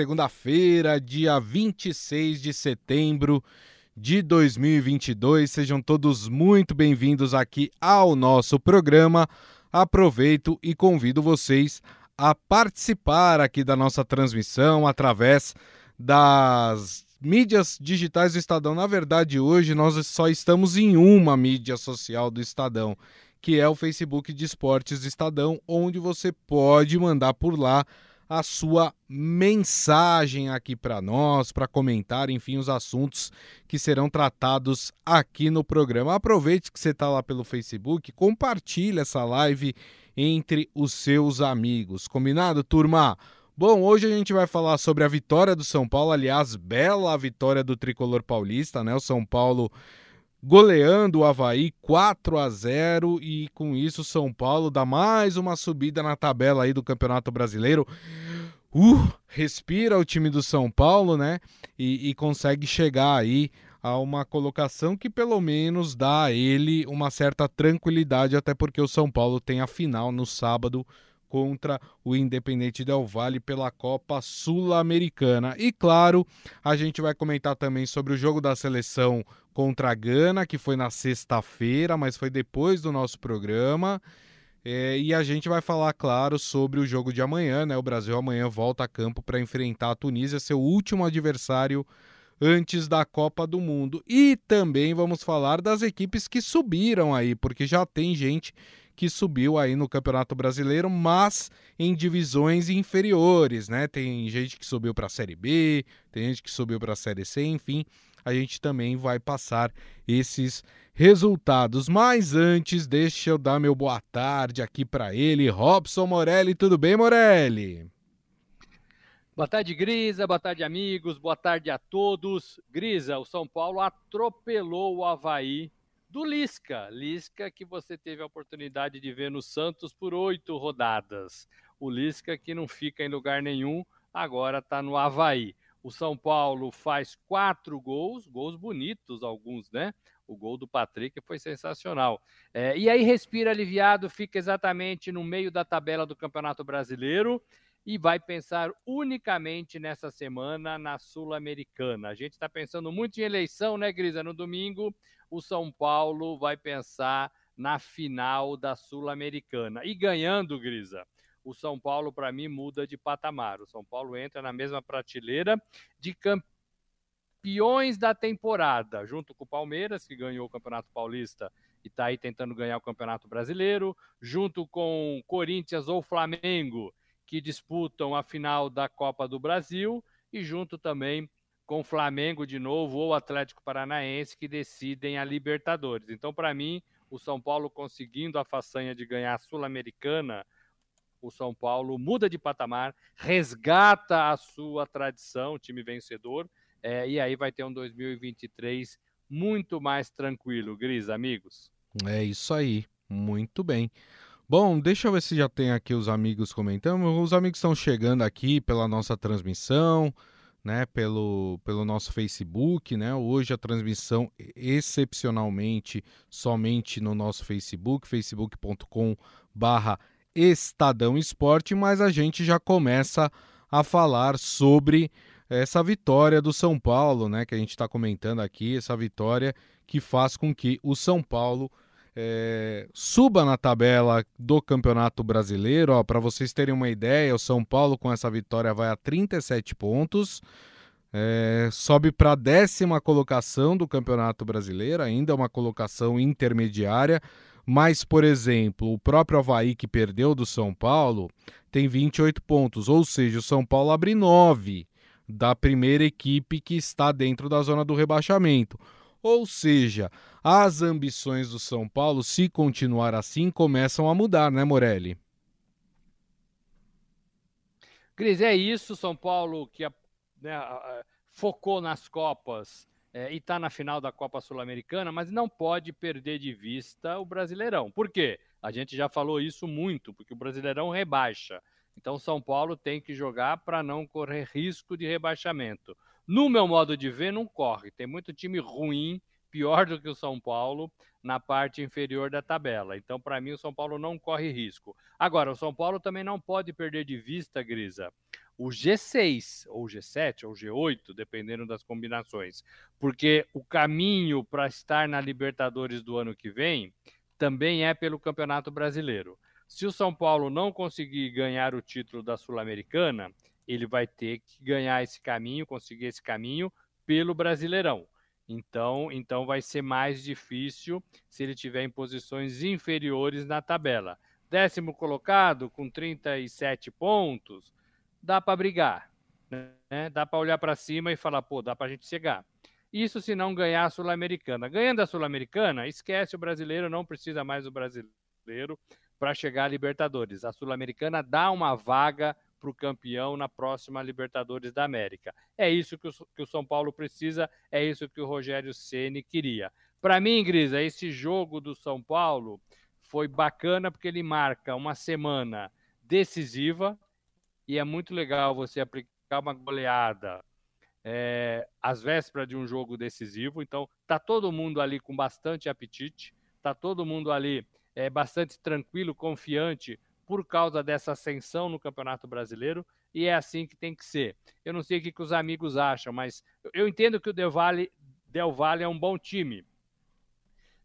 segunda-feira, dia 26 de setembro de 2022. Sejam todos muito bem-vindos aqui ao nosso programa. Aproveito e convido vocês a participar aqui da nossa transmissão através das mídias digitais do Estadão. Na verdade, hoje nós só estamos em uma mídia social do Estadão, que é o Facebook de Esportes do Estadão, onde você pode mandar por lá a sua mensagem aqui para nós, para comentar, enfim, os assuntos que serão tratados aqui no programa. Aproveite que você está lá pelo Facebook, compartilhe essa live entre os seus amigos. Combinado, turma? Bom, hoje a gente vai falar sobre a vitória do São Paulo, aliás, bela vitória do tricolor paulista, né? O São Paulo goleando o Havaí 4 a 0 e com isso São Paulo dá mais uma subida na tabela aí do Campeonato Brasileiro. Uh, respira o time do São Paulo, né? E, e consegue chegar aí a uma colocação que pelo menos dá a ele uma certa tranquilidade, até porque o São Paulo tem a final no sábado contra o Independente Del Valle pela Copa Sul-Americana. E claro, a gente vai comentar também sobre o jogo da seleção contra a Gana, que foi na sexta-feira, mas foi depois do nosso programa. É, e a gente vai falar, claro, sobre o jogo de amanhã, né? O Brasil amanhã volta a campo para enfrentar a Tunísia, seu último adversário antes da Copa do Mundo. E também vamos falar das equipes que subiram aí, porque já tem gente que subiu aí no Campeonato Brasileiro, mas em divisões inferiores, né? Tem gente que subiu para a Série B, tem gente que subiu para a Série C, enfim, a gente também vai passar esses resultados. Mas antes, deixa eu dar meu boa tarde aqui para ele, Robson Morelli. Tudo bem, Morelli? Boa tarde, Grisa. Boa tarde, amigos. Boa tarde a todos. Grisa, o São Paulo atropelou o Havaí do Lisca. Lisca que você teve a oportunidade de ver no Santos por oito rodadas. O Lisca que não fica em lugar nenhum, agora está no Havaí. O São Paulo faz quatro gols, gols bonitos alguns, né? O gol do Patrick foi sensacional. É, e aí respira aliviado, fica exatamente no meio da tabela do Campeonato Brasileiro e vai pensar unicamente nessa semana na Sul-Americana. A gente está pensando muito em eleição, né, Grisa? No domingo, o São Paulo vai pensar na final da Sul-Americana. E ganhando, Grisa, o São Paulo, para mim, muda de patamar. O São Paulo entra na mesma prateleira de campeões da temporada, junto com o Palmeiras, que ganhou o Campeonato Paulista e está aí tentando ganhar o Campeonato Brasileiro, junto com Corinthians ou Flamengo, que disputam a final da Copa do Brasil, e junto também com Flamengo de novo ou Atlético Paranaense que decidem a Libertadores. Então, para mim, o São Paulo conseguindo a façanha de ganhar a Sul-Americana, o São Paulo muda de patamar, resgata a sua tradição, time vencedor, é, e aí vai ter um 2023 muito mais tranquilo, Gris, amigos. É isso aí, muito bem. Bom, deixa eu ver se já tem aqui os amigos comentando. Os amigos estão chegando aqui pela nossa transmissão né, pelo, pelo nosso Facebook, né? Hoje a transmissão excepcionalmente somente no nosso Facebook, facebook.com barra Estadão Esporte, mas a gente já começa a falar sobre essa vitória do São Paulo, né, que a gente está comentando aqui, essa vitória que faz com que o São Paulo é, suba na tabela do Campeonato Brasileiro. Para vocês terem uma ideia, o São Paulo com essa vitória vai a 37 pontos. É, sobe para a décima colocação do Campeonato Brasileiro, ainda uma colocação intermediária. Mas, por exemplo, o próprio Havaí que perdeu do São Paulo tem 28 pontos, ou seja, o São Paulo abre 9 da primeira equipe que está dentro da zona do rebaixamento. Ou seja, as ambições do São Paulo, se continuar assim, começam a mudar, né, Morelli? Cris, é isso. São Paulo que né, focou nas Copas é, e está na final da Copa Sul-Americana, mas não pode perder de vista o Brasileirão. Por quê? A gente já falou isso muito, porque o Brasileirão rebaixa. Então, São Paulo tem que jogar para não correr risco de rebaixamento. No meu modo de ver, não corre. Tem muito time ruim, pior do que o São Paulo, na parte inferior da tabela. Então, para mim, o São Paulo não corre risco. Agora, o São Paulo também não pode perder de vista, Grisa, o G6, ou G7, ou G8, dependendo das combinações. Porque o caminho para estar na Libertadores do ano que vem também é pelo Campeonato Brasileiro. Se o São Paulo não conseguir ganhar o título da Sul-Americana, ele vai ter que ganhar esse caminho, conseguir esse caminho pelo Brasileirão. Então, então vai ser mais difícil se ele tiver em posições inferiores na tabela. Décimo colocado com 37 pontos, dá para brigar, né? Dá para olhar para cima e falar, pô, dá para a gente chegar. Isso se não ganhar a Sul-Americana. Ganhando a Sul-Americana, esquece o brasileiro, não precisa mais do brasileiro para chegar à Libertadores. A Sul-Americana dá uma vaga para o campeão na próxima Libertadores da América. É isso que o, que o São Paulo precisa, é isso que o Rogério Ceni queria. Para mim, Grisa, esse jogo do São Paulo foi bacana porque ele marca uma semana decisiva e é muito legal você aplicar uma goleada é, às vésperas de um jogo decisivo. Então, tá todo mundo ali com bastante apetite, tá todo mundo ali é, bastante tranquilo, confiante por causa dessa ascensão no Campeonato Brasileiro e é assim que tem que ser. Eu não sei o que, que os amigos acham, mas eu entendo que o Del Valle, Del Valle é um bom time.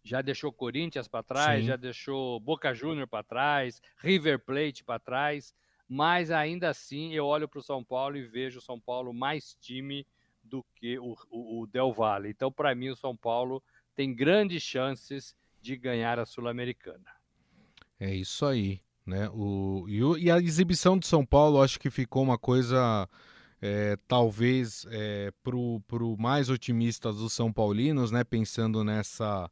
Já deixou Corinthians para trás, Sim. já deixou Boca Júnior para trás, River Plate para trás, mas ainda assim eu olho para o São Paulo e vejo o São Paulo mais time do que o, o, o Del Valle. Então, para mim, o São Paulo tem grandes chances de ganhar a Sul-Americana. É isso aí. Né? O, e, o, e a exibição de São Paulo acho que ficou uma coisa é, talvez é, para o mais otimistas dos São Paulinos, né? pensando nessa,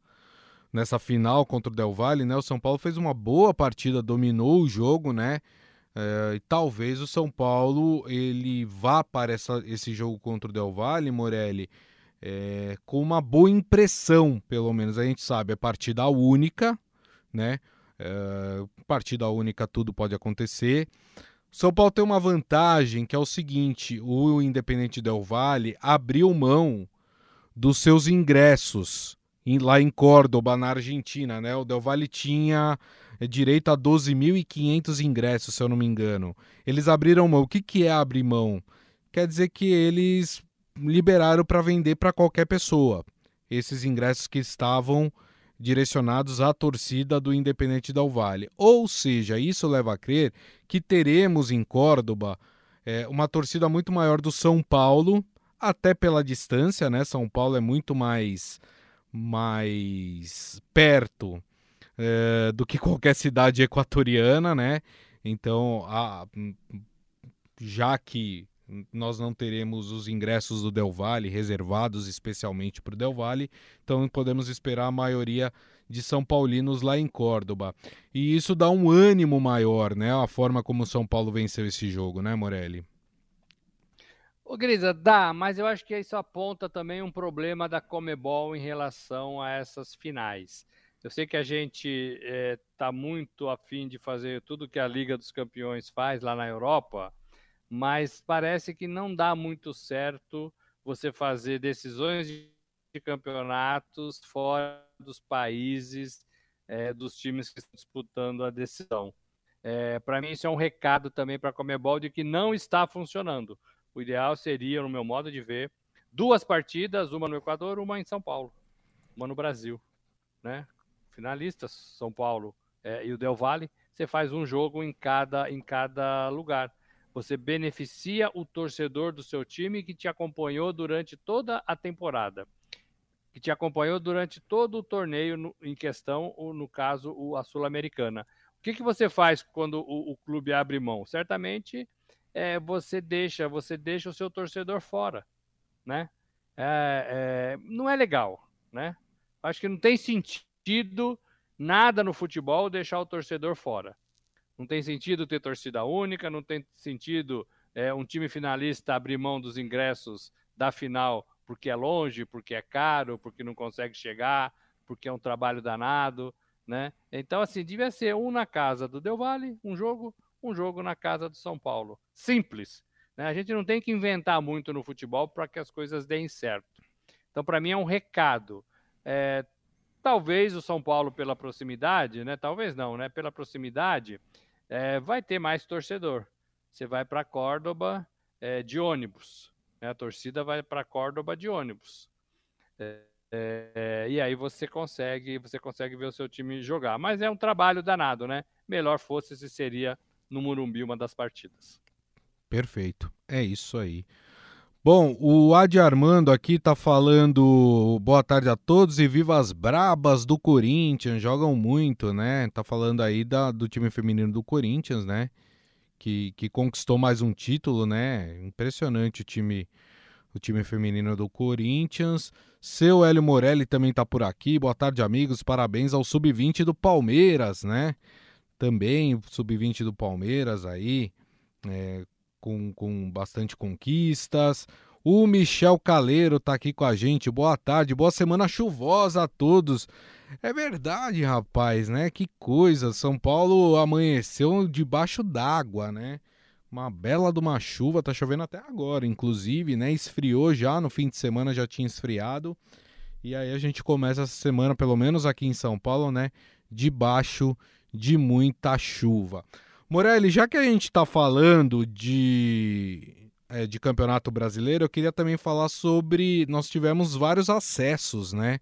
nessa final contra o Del Valle, né? o São Paulo fez uma boa partida, dominou o jogo, né? É, e talvez o São Paulo ele vá para essa, esse jogo contra o Del Valle, Morelli, é, com uma boa impressão, pelo menos a gente sabe, é partida única, né? É, partida única, tudo pode acontecer. São Paulo tem uma vantagem que é o seguinte: o Independente Del Valle abriu mão dos seus ingressos em, lá em Córdoba, na Argentina. Né? O Del Valle tinha direito a 12.500 ingressos, se eu não me engano. Eles abriram mão. O que, que é abrir mão? Quer dizer que eles liberaram para vender para qualquer pessoa esses ingressos que estavam direcionados à torcida do Independente Del Vale. Ou seja, isso leva a crer que teremos em Córdoba é, uma torcida muito maior do São Paulo, até pela distância, né? São Paulo é muito mais, mais perto é, do que qualquer cidade equatoriana, né? Então, a, já que nós não teremos os ingressos do Del Valle reservados especialmente para o Del Valle, então podemos esperar a maioria de São Paulinos lá em Córdoba. E isso dá um ânimo maior, né? A forma como o São Paulo venceu esse jogo, né, Morelli? Ô, Grisa, dá, mas eu acho que isso aponta também um problema da Comebol em relação a essas finais. Eu sei que a gente está eh, é, muito afim de fazer tudo que a Liga dos Campeões faz lá na Europa, mas parece que não dá muito certo você fazer decisões de campeonatos fora dos países é, dos times que estão disputando a decisão. É, para mim, isso é um recado também para a Comebol de que não está funcionando. O ideal seria, no meu modo de ver, duas partidas, uma no Equador, uma em São Paulo, uma no Brasil. Né? Finalistas, São Paulo é, e o Del Valle, você faz um jogo em cada, em cada lugar. Você beneficia o torcedor do seu time que te acompanhou durante toda a temporada, que te acompanhou durante todo o torneio no, em questão, ou no caso, o, a Sul-Americana. O que, que você faz quando o, o clube abre mão? Certamente é, você deixa, você deixa o seu torcedor fora, né? É, é, não é legal, né? Acho que não tem sentido nada no futebol deixar o torcedor fora. Não tem sentido ter torcida única, não tem sentido é, um time finalista abrir mão dos ingressos da final porque é longe, porque é caro, porque não consegue chegar, porque é um trabalho danado, né? Então, assim, devia ser um na casa do Del Valle, um jogo, um jogo na casa do São Paulo. Simples. Né? A gente não tem que inventar muito no futebol para que as coisas deem certo. Então, para mim, é um recado. É, talvez o São Paulo, pela proximidade, né? Talvez não, né? Pela proximidade, é, vai ter mais torcedor. Você vai para Córdoba, é, de ônibus. Né? A torcida vai para Córdoba de ônibus. É, e aí você consegue, você consegue ver o seu time jogar. Mas é um trabalho danado, né? Melhor fosse se seria no Murumbi uma das partidas. Perfeito. É isso aí. Bom, o Adi Armando aqui tá falando boa tarde a todos e viva as brabas do Corinthians, jogam muito, né? Tá falando aí da, do time feminino do Corinthians, né? Que, que conquistou mais um título, né? Impressionante o time o time feminino do Corinthians. Seu Hélio Morelli também tá por aqui. Boa tarde, amigos. Parabéns ao sub-20 do Palmeiras, né? Também sub-20 do Palmeiras aí. É, com, com bastante conquistas. O Michel Caleiro está aqui com a gente. Boa tarde, boa semana chuvosa a todos. É verdade, rapaz, né? Que coisa. São Paulo amanheceu debaixo d'água, né? Uma bela de uma chuva, tá chovendo até agora, inclusive, né? Esfriou já, no fim de semana já tinha esfriado. E aí a gente começa essa semana, pelo menos aqui em São Paulo, né? Debaixo de muita chuva. Morelli, já que a gente está falando de, é, de campeonato brasileiro, eu queria também falar sobre. Nós tivemos vários acessos, né?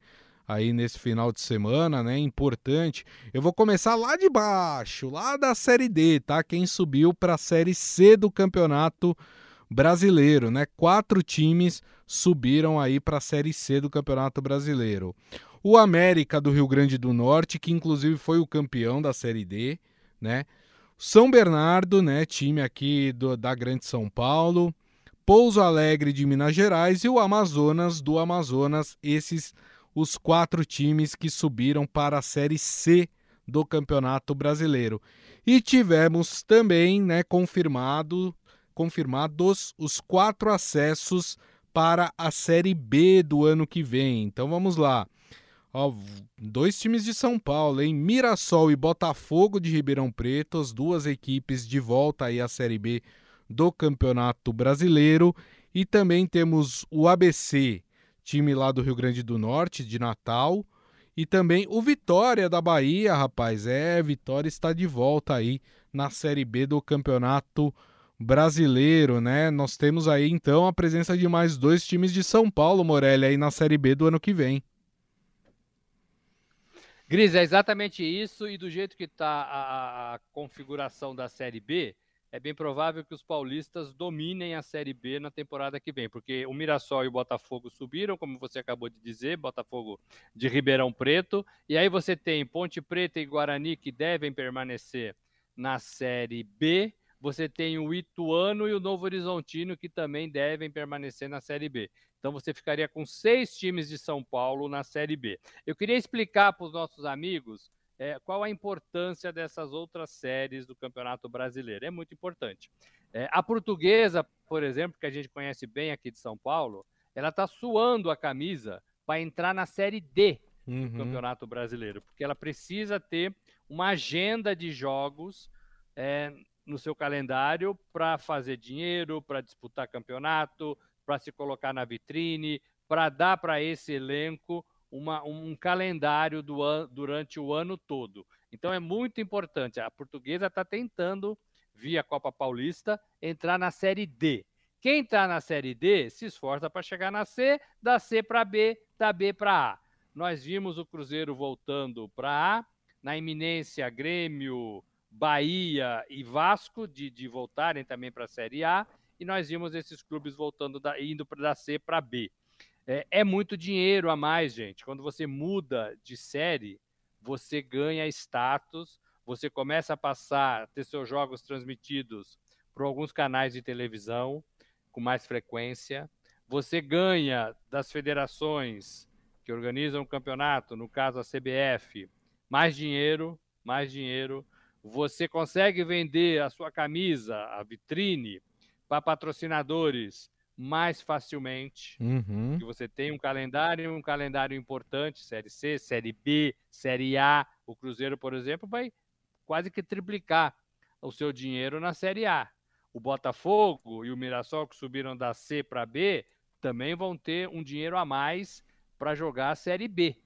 Aí nesse final de semana, né? Importante. Eu vou começar lá de baixo, lá da Série D, tá? Quem subiu para a Série C do campeonato brasileiro, né? Quatro times subiram aí para a Série C do Campeonato Brasileiro. O América do Rio Grande do Norte, que inclusive foi o campeão da Série D, né? São Bernardo, né, time aqui do, da Grande São Paulo, Pouso Alegre de Minas Gerais e o Amazonas do Amazonas, esses os quatro times que subiram para a Série C do Campeonato Brasileiro. E tivemos também, né, confirmado, confirmados os quatro acessos para a Série B do ano que vem. Então vamos lá. Ó, dois times de São Paulo, hein? Mirassol e Botafogo de Ribeirão Preto, as duas equipes de volta aí à Série B do Campeonato Brasileiro. E também temos o ABC, time lá do Rio Grande do Norte, de Natal. E também o Vitória da Bahia, rapaz. É, Vitória está de volta aí na Série B do Campeonato Brasileiro, né? Nós temos aí então a presença de mais dois times de São Paulo, Morelli, aí na Série B do ano que vem. Gris, é exatamente isso, e do jeito que está a, a, configuração da Série B, é bem provável que os paulistas dominem a Série B na temporada que vem, porque o Mirassol e o Botafogo subiram, como você acabou de dizer, Botafogo de Ribeirão Preto, e aí você tem Ponte Preta e Guarani que devem permanecer na Série B, você tem o Ituano e o Novo Horizontino que também devem permanecer na Série B. Então você ficaria com seis times de São Paulo na Série B. Eu queria explicar para os nossos amigos é, qual a importância dessas outras séries do Campeonato Brasileiro. É muito importante. É, a portuguesa, por exemplo, que a gente conhece bem aqui de São Paulo, ela está suando a camisa para entrar na Série D do uhum. Campeonato Brasileiro, porque ela precisa ter uma agenda de jogos é, no seu calendário para fazer dinheiro, para disputar campeonato, para se colocar na vitrine, para dar para esse elenco uma, um calendário do an, durante o ano todo. Então é muito importante. A portuguesa está tentando, via Copa Paulista, entrar na Série D. Quem está na Série D se esforça para chegar na C, da C para B, da B para A. Nós vimos o Cruzeiro voltando para A, na iminência Grêmio, Bahia e Vasco de, de voltarem também para a Série A, e nós vimos esses clubes voltando da, indo da C para B. É, é, muito dinheiro a mais, gente. Quando você muda de série, você ganha status, você começa a passar, a ter seus jogos transmitidos por alguns canais de televisão com mais frequência. Você ganha das federações que organizam o campeonato, no caso a CBF, mais dinheiro, mais dinheiro. Você consegue vender a sua camisa, a vitrine, para patrocinadores mais facilmente. Uhum. Que você tem um calendário, um calendário importante, Série C, Série B, Série A. O Cruzeiro, por exemplo, vai quase que triplicar o seu dinheiro na Série A. O Botafogo e o Mirassol, que subiram da C para B, também vão ter um dinheiro a mais para jogar a Série B.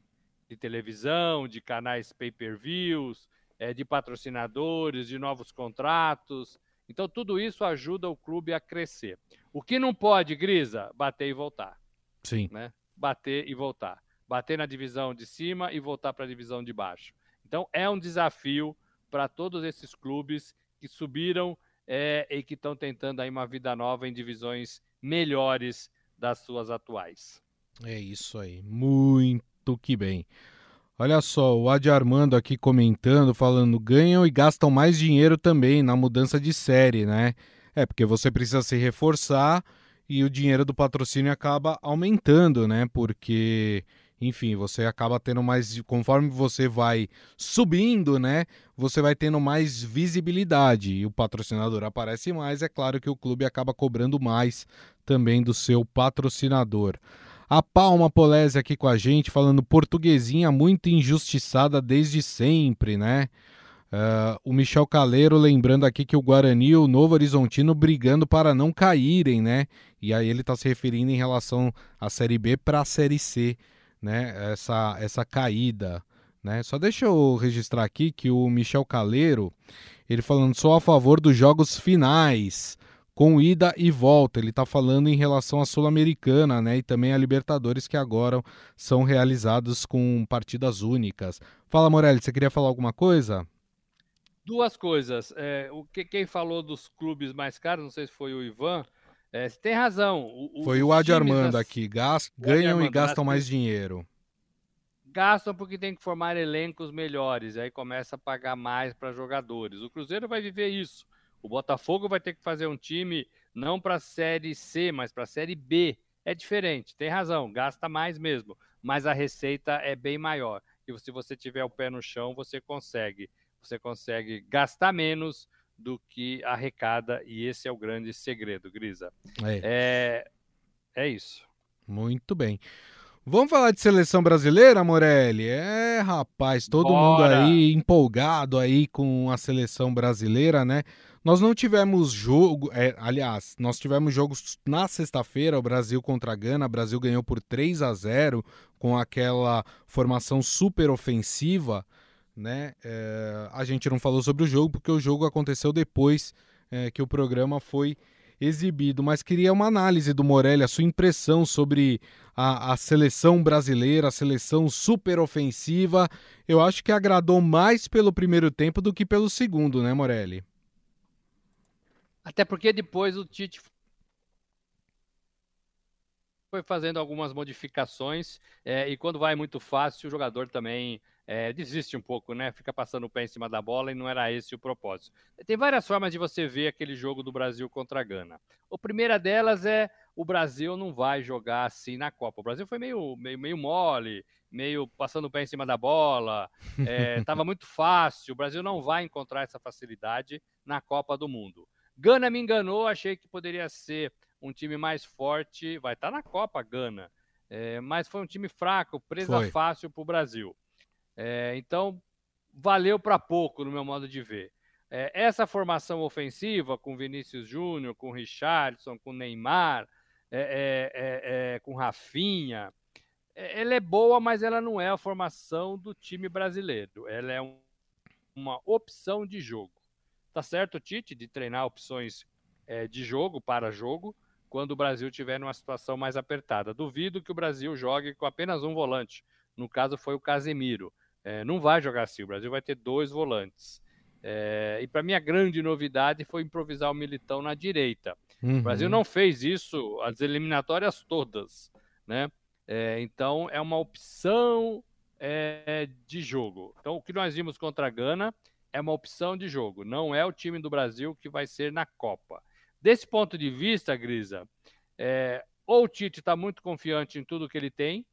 De televisão, de canais pay-per-views, é, de patrocinadores, de novos contratos. Então, tudo isso ajuda o clube a crescer. O que não pode, Grisa, bater e voltar. Sim. Né? Bater e voltar. Bater na divisão de cima e voltar para a divisão de baixo. Então, é um desafio para todos esses clubes que subiram é, e que estão tentando aí uma vida nova em divisões melhores das suas atuais. É isso aí, muito que bem. Olha só, o Adi Armando aqui comentando, falando, ganham e gastam mais dinheiro também na mudança de série, né? É, porque você precisa se reforçar e o dinheiro do patrocínio acaba aumentando, né? Porque enfim, você acaba tendo mais, conforme você vai subindo, né? Você vai tendo mais visibilidade e o patrocinador aparece mais. É claro que o clube acaba cobrando mais também do seu patrocinador. A Palma Polese aqui com a gente, falando portuguesinha muito injustiçada desde sempre, né? Uh, o Michel Caleiro lembrando aqui que o Guarani e o Novo Horizontino brigando para não caírem, né? E aí ele está se referindo em relação à Série B para a Série C né, essa, essa caída. Né? Só deixa eu registrar aqui que o Michel Caleiro, ele falando só a favor dos jogos finais, com ida e volta. Ele está falando em relação à Sul-Americana né, e também a Libertadores, que agora são realizados com partidas únicas. Fala, Morelli, você queria falar alguma coisa? Duas coisas. É, o que, quem falou dos clubes mais caros, não sei se foi o Ivan, é, você tem razão. O, Foi o Adi Armando das... aqui. Gast... Ganham Armando, e gastam mais dinheiro. Gastam porque tem que formar elencos melhores. Aí começa a pagar mais para jogadores. O Cruzeiro vai viver isso. O Botafogo vai ter que fazer um time não para a Série C, mas para a Série B. É diferente, tem razão, gasta mais mesmo, mas a receita é bem maior. E se você tiver o pé no chão, você consegue. Você consegue gastar menos, do que arrecada, e esse é o grande segredo, Grisa. É, é, é isso. Muito bem. Vamos falar de seleção brasileira, Morelli? É, rapaz, todo Bora. mundo aí empolgado aí com a seleção brasileira, né? Nós não tivemos jogo, é, aliás, nós tivemos jogos na sexta-feira, o Brasil contra a Gana, o Brasil ganhou por 3 a 0 com aquela formação super ofensiva, né? É, a gente não falou sobre o jogo porque o jogo aconteceu depois é, que o programa foi exibido, mas queria uma análise do Morelli, a sua impressão sobre a, a seleção brasileira, a seleção super ofensiva. Eu acho que agradou mais pelo primeiro tempo do que pelo segundo, né, Morelli? Até porque depois o Tite foi fazendo algumas modificações é, e quando vai muito fácil, o jogador também é, desiste um pouco, né? Fica passando o pé em cima da bola e não era esse o propósito. Tem várias formas de você ver aquele jogo do Brasil contra a Gana. A primeira delas é o Brasil não vai jogar assim na Copa. O Brasil foi meio, meio, meio mole, meio passando o pé em cima da bola, estava é, muito fácil. O Brasil não vai encontrar essa facilidade na Copa do Mundo. Gana me enganou, achei que poderia ser um time mais forte. Vai estar tá na Copa, Gana. É, mas foi um time fraco, presa foi. fácil para o Brasil. É, então, valeu para pouco, no meu modo de ver. É, essa formação ofensiva com Vinícius Júnior, com Richardson, com Neymar, é, é, é, com Rafinha, ela é boa, mas ela não é a formação do time brasileiro. Ela é um, uma opção de jogo. Tá certo, Tite, de treinar opções de jogo para jogo, quando o Brasil tiver numa situação mais apertada. Duvido que o Brasil jogue com apenas um volante. No caso, foi o Casemiro. É, não vai jogar assim, o Brasil vai ter dois volantes. É, e para mim a grande novidade foi improvisar o Militão na direita. Uhum. O Brasil não fez isso as eliminatórias todas, né? É, então é uma opção é, de jogo. Então o que nós vimos contra a Gana é uma opção de jogo, não é o time do Brasil que vai ser na Copa. Desse ponto de vista, Grisa, é, ou o Tite está muito confiante em tudo que ele tem,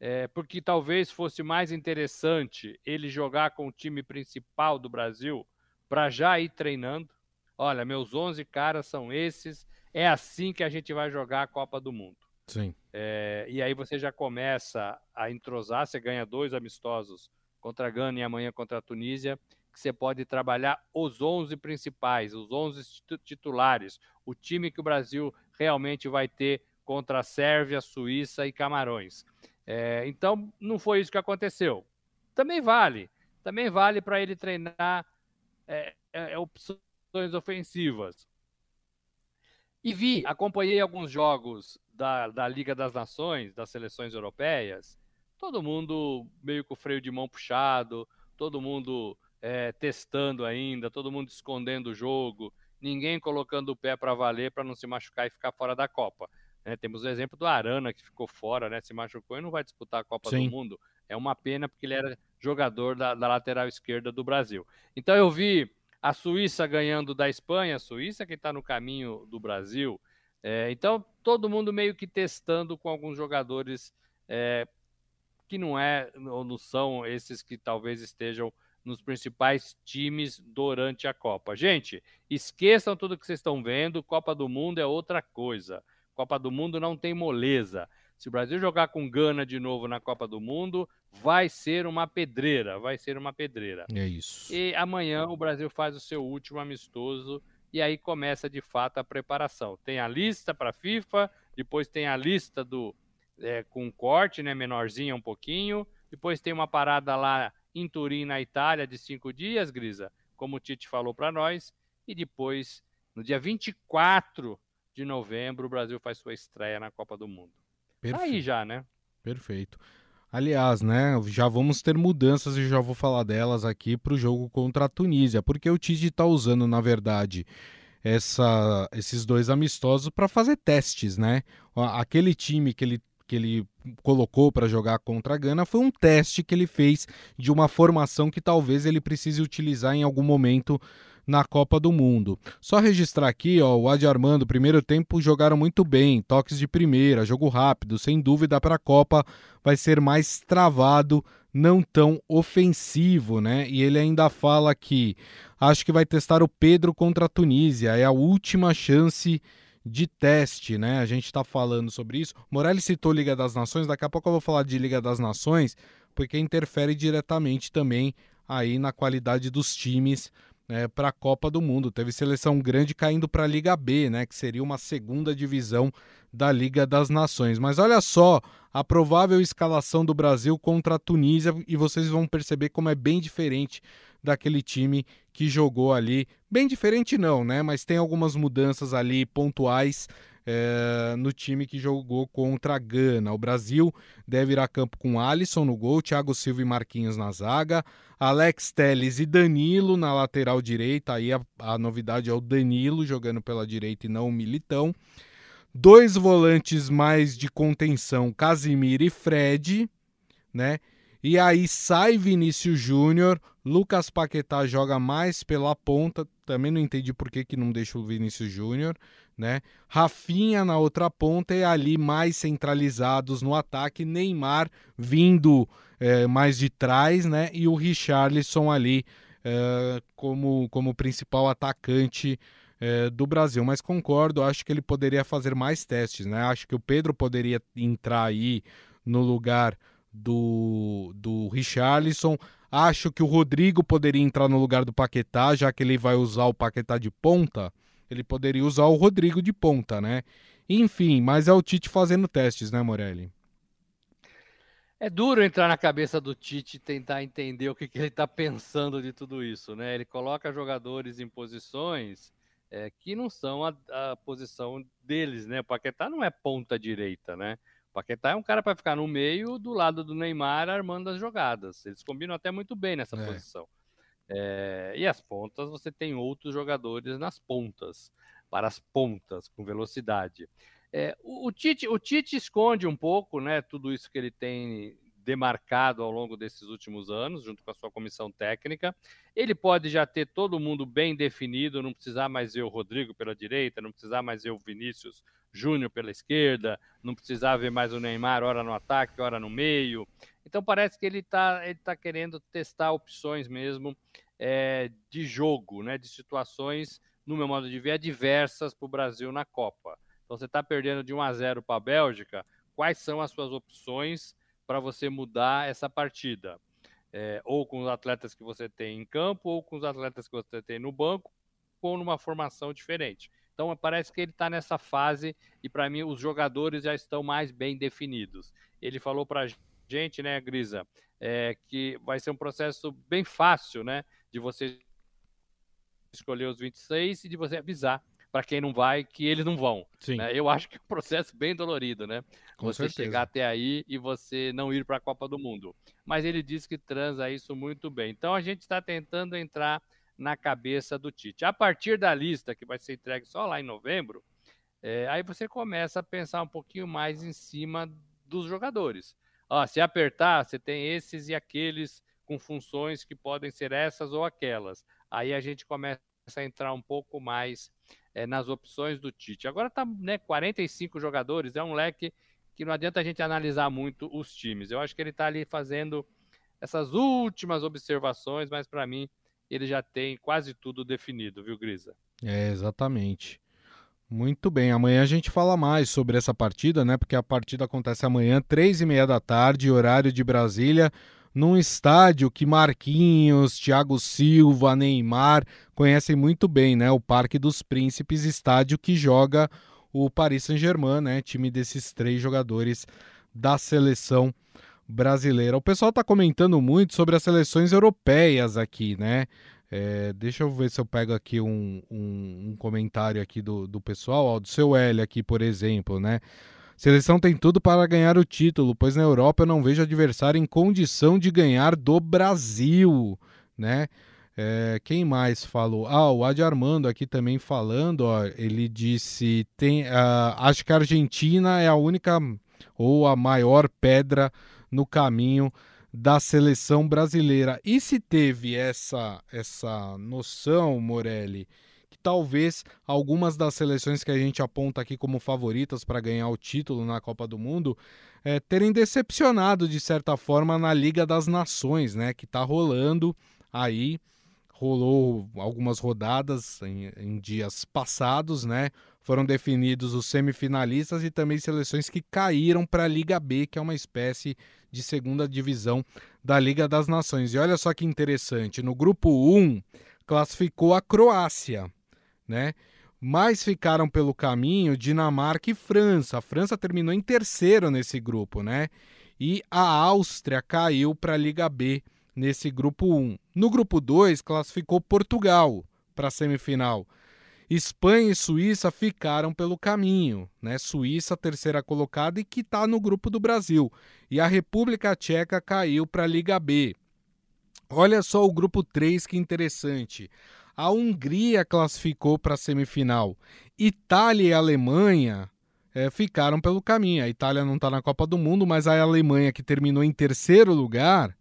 é, porque talvez fosse mais interessante ele jogar com o time principal do Brasil para já ir treinando. Olha, meus 11 caras são esses, é assim que a gente vai jogar a Copa do Mundo. Sim. É, e aí você já começa a entrosar, você ganha dois amistosos contra a Gana e amanhã contra a Tunísia, que você pode trabalhar os 11 principais, os 11 titulares, o time que o Brasil realmente vai ter contra a Sérvia, Suíça e Camarões. É, então, não foi isso que aconteceu. Também vale. Também vale para ele treinar é, é, é opção ofensivas. E vi, acompanhei alguns jogos da, da Liga das Nações, das seleções europeias, todo mundo meio com o freio de mão puxado, todo mundo é, testando ainda, todo mundo escondendo o jogo, ninguém colocando o pé para valer para não se machucar e ficar fora da Copa. É, temos o exemplo do Arana, que ficou fora, né, se machucou e não vai disputar a Copa Sim. do Mundo. É uma pena porque ele era jogador da, da lateral esquerda do Brasil. Então eu vi a Suíça ganhando da Espanha, a Suíça que está no caminho do Brasil. É, então, todo mundo meio que testando com alguns jogadores é, que não é ou não são esses que talvez estejam nos principais times durante a Copa. Gente, esqueçam tudo que vocês estão vendo, Copa do Mundo é outra coisa. Copa do Mundo não tem moleza. Se o Brasil jogar com Gana de novo na Copa do Mundo, vai ser uma pedreira, vai ser uma pedreira. É isso. E amanhã o Brasil faz o seu último amistoso e aí começa de fato a preparação. Tem a lista para a FIFA, depois tem a lista do é, com corte, né, menorzinha um pouquinho, depois tem uma parada lá em Turim, na Itália, de cinco dias, Grisa, como o Tite falou para nós, e depois, no dia 24 de novembro, o Brasil faz sua estreia na Copa do Mundo. Perfeito. Tá aí já, né? Perfeito. Aliás, né, já vamos ter mudanças e já vou falar delas aqui para o jogo contra a Tunísia, porque o Tite está usando, na verdade, essa, esses dois amistosos para fazer testes, né? Aquele time que ele, que ele colocou para jogar contra a Gana foi um teste que ele fez de uma formação que talvez ele precise utilizar em algum momento na Copa do Mundo. Só registrar aqui, ó, o Adi Armando, primeiro tempo jogaram muito bem, toques de primeira, jogo rápido, sem dúvida para a Copa vai ser mais travado, não tão ofensivo, né? E ele ainda fala que acho que vai testar o Pedro contra a Tunísia, é a última chance de teste, né? A gente está falando sobre isso. Morales citou Liga das Nações, daqui a pouco eu vou falar de Liga das Nações, porque interfere diretamente também aí na qualidade dos times né, para a Copa do Mundo. Teve seleção grande caindo para a Liga B, né, que seria uma segunda divisão da Liga das Nações. Mas olha só a provável escalação do Brasil contra a Tunísia e vocês vão perceber como é bem diferente daquele time que jogou ali. Bem diferente não, né? Mas tem algumas mudanças ali pontuais é, no time que jogou contra a Gana. O Brasil deve ir a campo com Alisson no gol, Thiago Silva e Marquinhos na zaga, Alex Teles e Danilo na lateral direita. Aí a, a novidade é o Danilo jogando pela direita e não o Militão. Dois volantes mais de contenção, Casimiro e Fred, né? E aí sai Vinícius Júnior, Lucas Paquetá joga mais pela ponta, também não entendi por que, que não deixa o Vinícius Júnior né? Rafinha na outra ponta e ali mais centralizados no ataque, Neymar vindo é, mais de trás, né? E o Richarlison ali é, como, como principal atacante é, do Brasil. Mas concordo, acho que ele poderia fazer mais testes, né? Acho que o Pedro poderia entrar aí no lugar do, do Richarlison. Acho que o Rodrigo poderia entrar no lugar do Paquetá, já que ele vai usar o Paquetá de ponta. Ele poderia usar o Rodrigo de ponta, né? Enfim, mas é o Tite fazendo testes, né, Morelli? É duro entrar na cabeça do Tite e tentar entender o que, que ele está pensando de tudo isso, né? Ele coloca jogadores em posições é, que não são a, a, posição deles, né? O Paquetá não é ponta direita, né? O Paquetá é um cara para ficar no meio, do lado do Neymar, armando as jogadas. Eles combinam até muito bem nessa é. posição. É, e as pontas, você tem outros jogadores nas pontas, para as pontas, com velocidade. É, o, o, Tite, o Tite esconde um pouco né, tudo isso que ele tem demarcado ao longo desses últimos anos, junto com a sua comissão técnica. Ele pode já ter todo mundo bem definido, não precisar mais ver o Rodrigo pela direita, não precisar mais ver o Vinícius Júnior pela esquerda, não precisar ver mais o Neymar, hora no ataque, hora no meio. Então parece que ele está ele tá querendo testar opções mesmo é, de jogo, né, de situações, no meu modo de ver, adversas para o Brasil na Copa. Então você está perdendo de 1 a 0 para a Bélgica, quais são as suas opções para você mudar essa partida? É, ou com os atletas que você tem em campo, ou com os atletas que você tem no banco, ou numa formação diferente. Então parece que ele está nessa fase e para mim os jogadores já estão mais bem definidos. Ele falou para gente, né, Grisa, é, que vai ser um processo bem fácil, né, de você escolher os 26 e de você avisar para quem não vai que eles não vão. Né? Eu acho que é um processo bem dolorido, né? Com você certeza. chegar até aí e você não ir para a Copa do Mundo. Mas ele diz que transa isso muito bem. Então a gente está tentando entrar na cabeça do Tite. A partir da lista que vai ser entregue só lá em novembro, é, aí você começa a pensar um pouquinho mais em cima dos jogadores. Ó, se apertar, você tem esses e aqueles com funções que podem ser essas ou aquelas. Aí a gente começa a entrar um pouco mais é, nas opções do Tite. Agora tá né, 45 jogadores, é um leque que não adianta a gente analisar muito os times. Eu acho que ele está ali fazendo essas últimas observações, mas para mim ele já tem quase tudo definido, viu, Grisa? É, exatamente. Muito bem, amanhã a gente fala mais sobre essa partida, né? Porque a partida acontece amanhã, três e meia da tarde, horário de Brasília, num estádio que Marquinhos, Thiago Silva, Neymar conhecem muito bem, né? O Parque dos Príncipes, estádio que joga o Paris Saint-Germain, né? Time desses três jogadores da seleção brasileira. O pessoal está comentando muito sobre as seleções europeias aqui, né? É, deixa eu ver se eu pego aqui um, um, um comentário aqui do, do pessoal, ó, do seu L aqui, por exemplo, né? Seleção tem tudo para ganhar o título, pois na Europa eu não vejo adversário em condição de ganhar do Brasil, né? É, quem mais falou? Ah, o Adi Armando aqui também falando, ó, ele disse, tem, uh, acho que a Argentina é a única ou a maior pedra no caminho da seleção brasileira. E se teve essa essa noção, Morelli, talvez algumas das seleções que a gente aponta aqui como favoritas para ganhar o título na Copa do Mundo é, terem decepcionado de certa forma na Liga das Nações, né, que está rolando aí rolou algumas rodadas em, em, dias passados, né? Foram definidos os semifinalistas e também seleções que caíram para a Liga B, que é uma espécie de segunda divisão da Liga das Nações. E olha só que interessante, no grupo 1 classificou a Croácia, né? Mas ficaram pelo caminho Dinamarca e França. A França terminou em terceiro nesse grupo, né? E a Áustria caiu para a Liga B nesse grupo 1. No grupo 2, classificou Portugal para a semifinal. Espanha e Suíça ficaram pelo caminho, né? Suíça, terceira colocada e que está no grupo do Brasil. E a República Tcheca caiu para a Liga B. Olha só o grupo 3, que interessante. A Hungria classificou para a semifinal. Itália e Alemanha é, ficaram pelo caminho. A Itália não está na Copa do Mundo, mas a Alemanha, que terminou em terceiro lugar,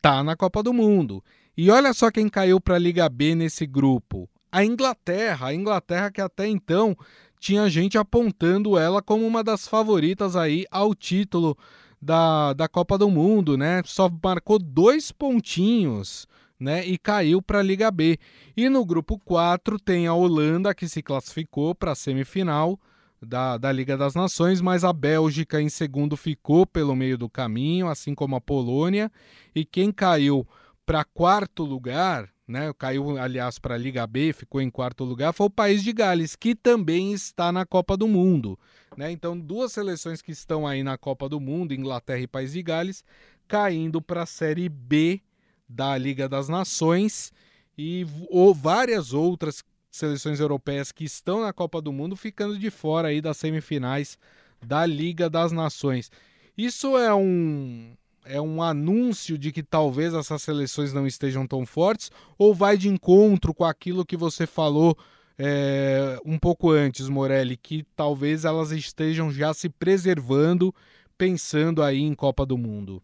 tá na Copa do Mundo. E olha só quem caiu para a Liga B nesse grupo: a Inglaterra. A Inglaterra que até então tinha gente apontando ela como uma das favoritas aí ao título da, da Copa do Mundo, né? Só marcou dois pontinhos. Né, e caiu para a Liga B. E no grupo 4 tem a Holanda, que se classificou para a semifinal, da, da Liga das Nações, mas a Bélgica em segundo ficou pelo meio do caminho, assim como a Polônia, e quem caiu para quarto lugar, né, caiu aliás para a Liga B, ficou em quarto lugar, foi o país de Gales, que também está na Copa do Mundo. Né? Então, duas seleções que estão aí na Copa do Mundo, Inglaterra e País de Gales, caindo para a Série B da Liga das Nações e ou várias outras seleções europeias que estão na Copa do Mundo ficando de fora aí das semifinais da Liga das Nações. Isso é um é um anúncio de que talvez essas seleções não estejam tão fortes ou vai de encontro com aquilo que você falou é, um pouco antes, Morelli, que talvez elas estejam já se preservando pensando aí em Copa do Mundo?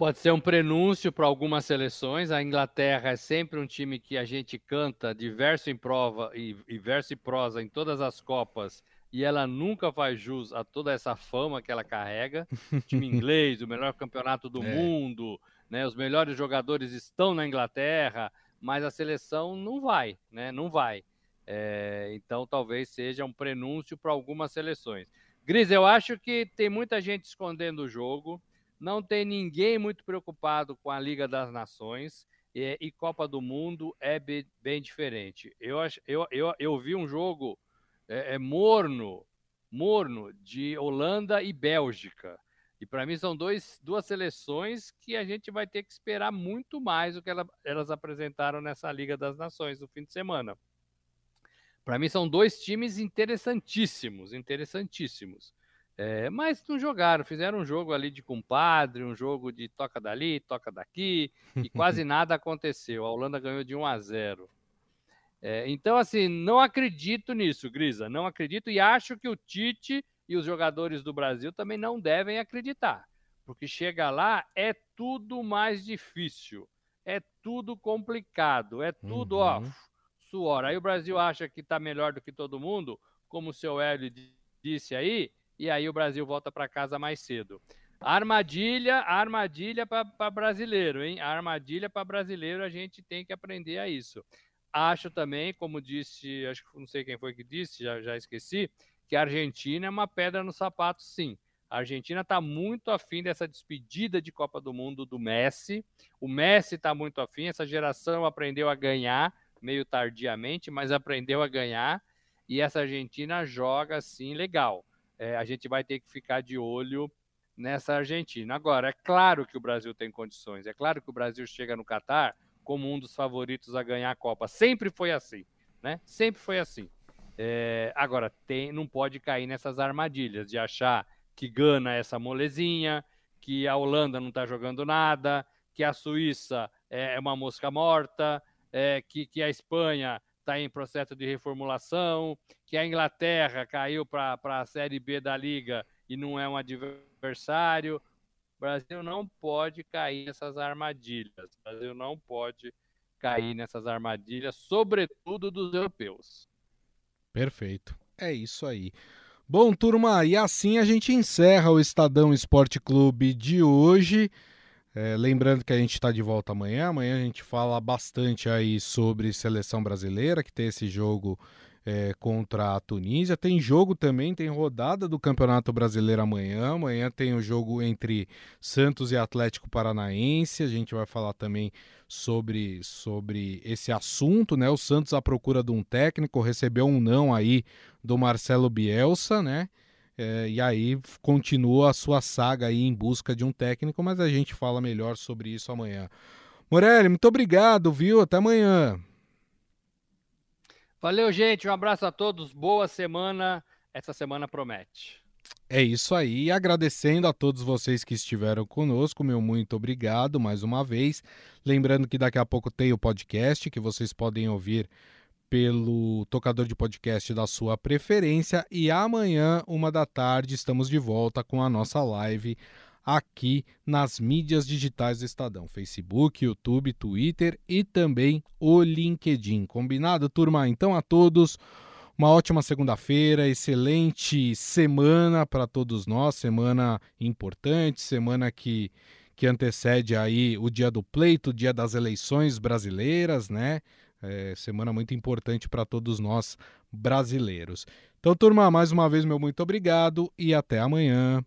Pode ser um prenúncio para algumas seleções. A Inglaterra é sempre um time que a gente canta de verso em prova e, e verso e prosa em todas as Copas e ela nunca faz jus a toda essa fama que ela carrega. O time inglês, o melhor campeonato do é. mundo, né? Os melhores jogadores estão na Inglaterra, mas a seleção não vai, né? Não vai. É, então talvez seja um prenúncio para algumas seleções. Gris, eu acho que tem muita gente escondendo o jogo. Não tem ninguém muito preocupado com a Liga das Nações e, e Copa do Mundo é bem, bem diferente. Eu, eu, eu, eu vi um jogo é, é, morno, morno de Holanda e Bélgica. E para mim são dois, duas seleções que a gente vai ter que esperar muito mais do que ela, elas apresentaram nessa Liga das Nações no fim de semana. Para mim são dois times interessantíssimos, interessantíssimos. É, mas não jogaram, fizeram um jogo ali de compadre, um jogo de toca dali, toca daqui, e quase nada aconteceu. A Holanda ganhou de 1 a 0. É, então, assim, não acredito nisso, Grisa, não acredito e acho que o Tite e os jogadores do Brasil também não devem acreditar, porque chega lá é tudo mais difícil, é tudo complicado, é tudo, uhum. ó, suor. Aí o Brasil acha que está melhor do que todo mundo, como o seu Hélio disse aí, e aí o Brasil volta para casa mais cedo. Armadilha, armadilha para brasileiro, hein? Armadilha para brasileiro, a gente tem que aprender a isso. Acho também, como disse, acho que não sei quem foi que disse, já, já esqueci, que a Argentina é uma pedra no sapato, sim. A Argentina está muito afim dessa despedida de Copa do Mundo do Messi. O Messi está muito afim, essa geração aprendeu a ganhar, meio tardiamente, mas aprendeu a ganhar. E essa Argentina joga assim legal é, a gente vai ter que ficar de olho nessa Argentina. Agora, é claro que o Brasil tem condições, é claro que o Brasil chega no Catar como um dos favoritos a ganhar a Copa. Sempre foi assim, né? Sempre foi assim. É, agora, tem, não pode cair nessas armadilhas de achar que Gana é essa molezinha, que a Holanda não está jogando nada, que a Suíça é, é uma mosca morta, é, que, que a Espanha está em processo de reformulação, que a Inglaterra caiu para a Série B da Liga e não é um adversário. O Brasil não pode cair nessas armadilhas. O Brasil não pode cair nessas armadilhas, sobretudo dos europeus. Perfeito. É isso aí. Bom, turma, e assim a gente encerra o Estadão Esporte Clube de hoje. É, lembrando que a gente está de volta amanhã. Amanhã a gente fala bastante aí sobre seleção brasileira, que tem esse jogo é, contra a Tunísia. Tem jogo também, tem rodada do Campeonato Brasileiro amanhã. Amanhã tem o jogo entre Santos e Atlético Paranaense. A gente vai falar também sobre, sobre esse assunto, né? O Santos à procura de um técnico, recebeu um não aí do Marcelo Bielsa, né? É, e aí continua a sua saga aí em busca de um técnico, mas a gente fala melhor sobre isso amanhã. Morelli, muito obrigado, viu? Até amanhã. Valeu, gente. Um abraço a todos. Boa semana. Essa semana promete. É isso aí. Agradecendo a todos vocês que estiveram conosco, meu muito obrigado mais uma vez. Lembrando que daqui a pouco tem o podcast que vocês podem ouvir pelo tocador de podcast da sua preferência. E amanhã, uma da tarde, estamos de volta com a nossa live aqui nas mídias digitais do Estadão: Facebook, YouTube, Twitter e também o LinkedIn. Combinado, turma? Então, a todos. Uma ótima segunda-feira, excelente semana para todos nós, semana importante, semana que, que antecede aí o dia do pleito, o dia das eleições brasileiras, né? É, semana muito importante para todos nós brasileiros. Então, turma, mais uma vez, meu muito obrigado e até amanhã.